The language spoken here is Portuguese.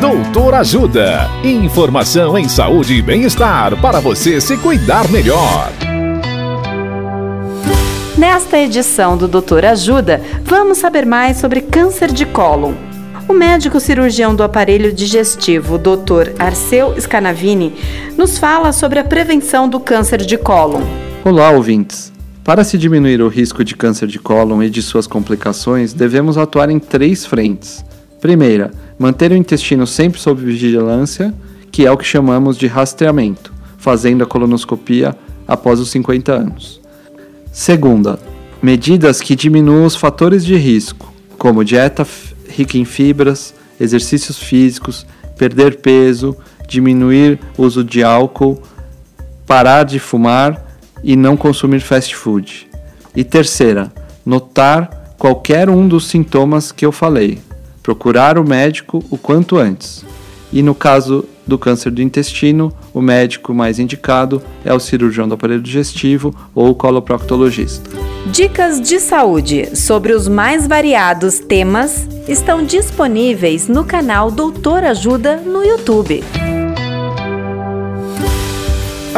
Doutor Ajuda. Informação em saúde e bem-estar para você se cuidar melhor. Nesta edição do Doutor Ajuda, vamos saber mais sobre câncer de cólon. O médico cirurgião do aparelho digestivo, Dr. Arceu Scanavini, nos fala sobre a prevenção do câncer de cólon. Olá, ouvintes. Para se diminuir o risco de câncer de cólon e de suas complicações, devemos atuar em três frentes. Primeira, manter o intestino sempre sob vigilância, que é o que chamamos de rastreamento, fazendo a colonoscopia após os 50 anos. Segunda, medidas que diminuam os fatores de risco, como dieta rica em fibras, exercícios físicos, perder peso, diminuir o uso de álcool, parar de fumar e não consumir fast food. E terceira, notar qualquer um dos sintomas que eu falei procurar o médico o quanto antes. E no caso do câncer do intestino, o médico mais indicado é o cirurgião do aparelho digestivo ou o coloproctologista. Dicas de saúde sobre os mais variados temas estão disponíveis no canal Doutor Ajuda no YouTube.